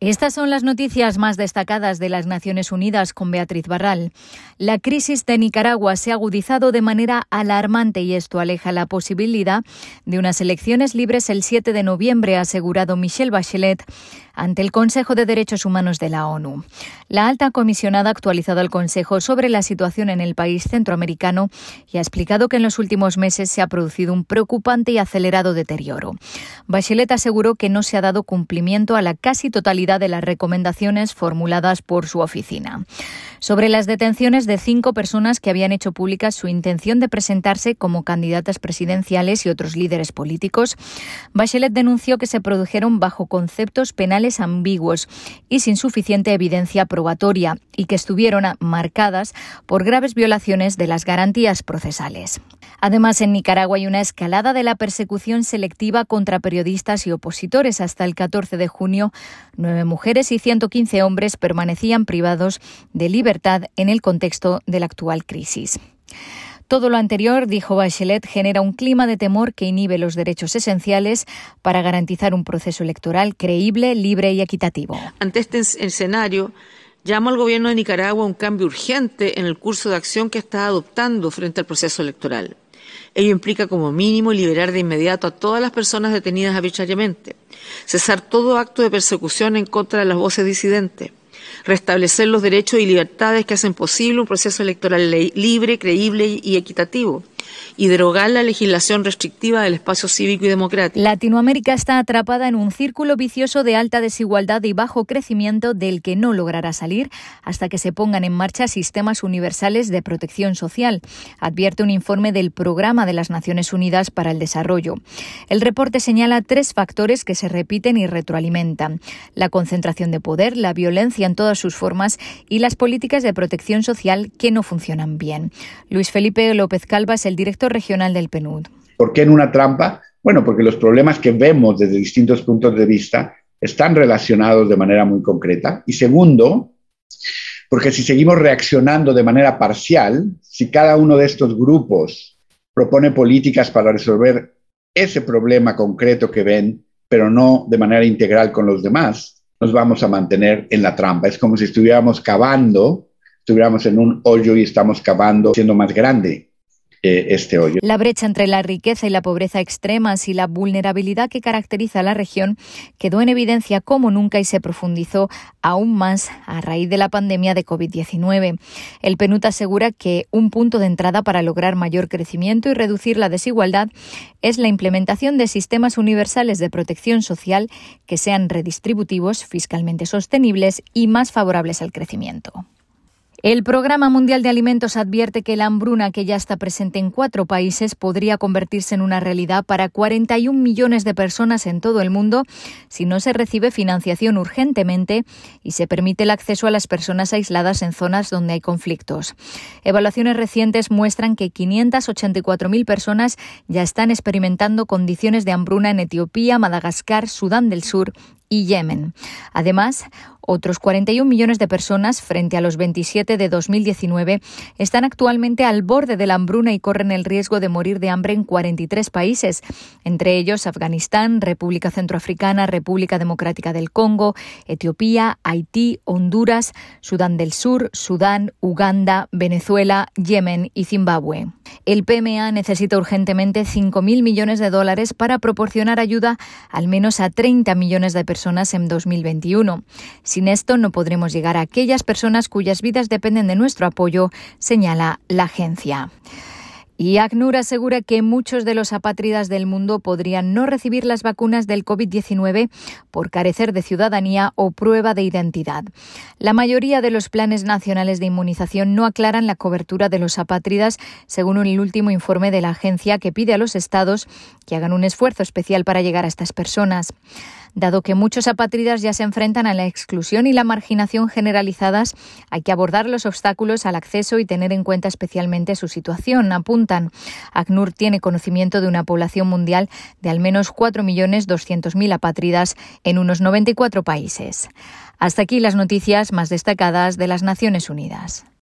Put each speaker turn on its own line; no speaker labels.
Estas son las noticias más destacadas de las Naciones Unidas con Beatriz Barral. La crisis de Nicaragua se ha agudizado de manera alarmante y esto aleja la posibilidad de unas elecciones libres el 7 de noviembre, ha asegurado Michelle Bachelet ante el Consejo de Derechos Humanos de la ONU. La alta comisionada ha actualizado al Consejo sobre la situación en el país centroamericano y ha explicado que en los últimos meses se ha producido un preocupante y acelerado deterioro. Bachelet aseguró que no se ha dado cumplimiento a la casi totalidad de las recomendaciones formuladas por su oficina. Sobre las detenciones de cinco personas que habían hecho pública su intención de presentarse como candidatas presidenciales y otros líderes políticos, Bachelet denunció que se produjeron bajo conceptos penales ambiguos y sin suficiente evidencia probatoria y que estuvieron marcadas por graves violaciones de las garantías procesales. Además, en Nicaragua hay una escalada de la persecución selectiva contra periodistas y opositores. Hasta el 14 de junio, mujeres y 115 hombres permanecían privados de libertad en el contexto de la actual crisis. Todo lo anterior, dijo Bachelet, genera un clima de temor que inhibe los derechos esenciales para garantizar un proceso electoral creíble, libre y equitativo.
Ante este escenario, llamo al gobierno de Nicaragua a un cambio urgente en el curso de acción que está adoptando frente al proceso electoral. Ello implica como mínimo liberar de inmediato a todas las personas detenidas arbitrariamente, cesar todo acto de persecución en contra de las voces disidentes, restablecer los derechos y libertades que hacen posible un proceso electoral libre, creíble y equitativo, y derogar la legislación restrictiva del espacio cívico y democrático.
Latinoamérica está atrapada en un círculo vicioso de alta desigualdad y bajo crecimiento del que no logrará salir hasta que se pongan en marcha sistemas universales de protección social, advierte un informe del Programa de las Naciones Unidas para el Desarrollo. El reporte señala tres factores que se repiten y retroalimentan. La concentración de poder, la violencia en todas sus formas y las políticas de protección social que no funcionan bien. Luis Felipe López Calva es el director regional del PNUD.
¿Por qué en una trampa? Bueno, porque los problemas que vemos desde distintos puntos de vista están relacionados de manera muy concreta. Y segundo, porque si seguimos reaccionando de manera parcial, si cada uno de estos grupos propone políticas para resolver ese problema concreto que ven, pero no de manera integral con los demás, nos vamos a mantener en la trampa. Es como si estuviéramos cavando, estuviéramos en un hoyo y estamos cavando siendo más grande. Este.
La brecha entre la riqueza y la pobreza extremas y la vulnerabilidad que caracteriza a la región quedó en evidencia como nunca y se profundizó aún más a raíz de la pandemia de COVID-19. El PNUD asegura que un punto de entrada para lograr mayor crecimiento y reducir la desigualdad es la implementación de sistemas universales de protección social que sean redistributivos, fiscalmente sostenibles y más favorables al crecimiento. El Programa Mundial de Alimentos advierte que la hambruna, que ya está presente en cuatro países, podría convertirse en una realidad para 41 millones de personas en todo el mundo si no se recibe financiación urgentemente y se permite el acceso a las personas aisladas en zonas donde hay conflictos. Evaluaciones recientes muestran que 584.000 personas ya están experimentando condiciones de hambruna en Etiopía, Madagascar, Sudán del Sur y Yemen. Además, otros 41 millones de personas, frente a los 27 de 2019, están actualmente al borde de la hambruna y corren el riesgo de morir de hambre en 43 países, entre ellos Afganistán, República Centroafricana, República Democrática del Congo, Etiopía, Haití, Honduras, Sudán del Sur, Sudán, Uganda, Venezuela, Yemen y Zimbabue. El PMA necesita urgentemente 5.000 millones de dólares para proporcionar ayuda al menos a 30 millones de personas en 2021. Sin esto no podremos llegar a aquellas personas cuyas vidas dependen de nuestro apoyo, señala la agencia. Y ACNUR asegura que muchos de los apátridas del mundo podrían no recibir las vacunas del COVID-19 por carecer de ciudadanía o prueba de identidad. La mayoría de los planes nacionales de inmunización no aclaran la cobertura de los apátridas, según el último informe de la agencia que pide a los estados que hagan un esfuerzo especial para llegar a estas personas. Dado que muchos apátridas ya se enfrentan a la exclusión y la marginación generalizadas, hay que abordar los obstáculos al acceso y tener en cuenta especialmente su situación, apuntan. ACNUR tiene conocimiento de una población mundial de al menos 4.200.000 apátridas en unos 94 países. Hasta aquí las noticias más destacadas de las Naciones Unidas.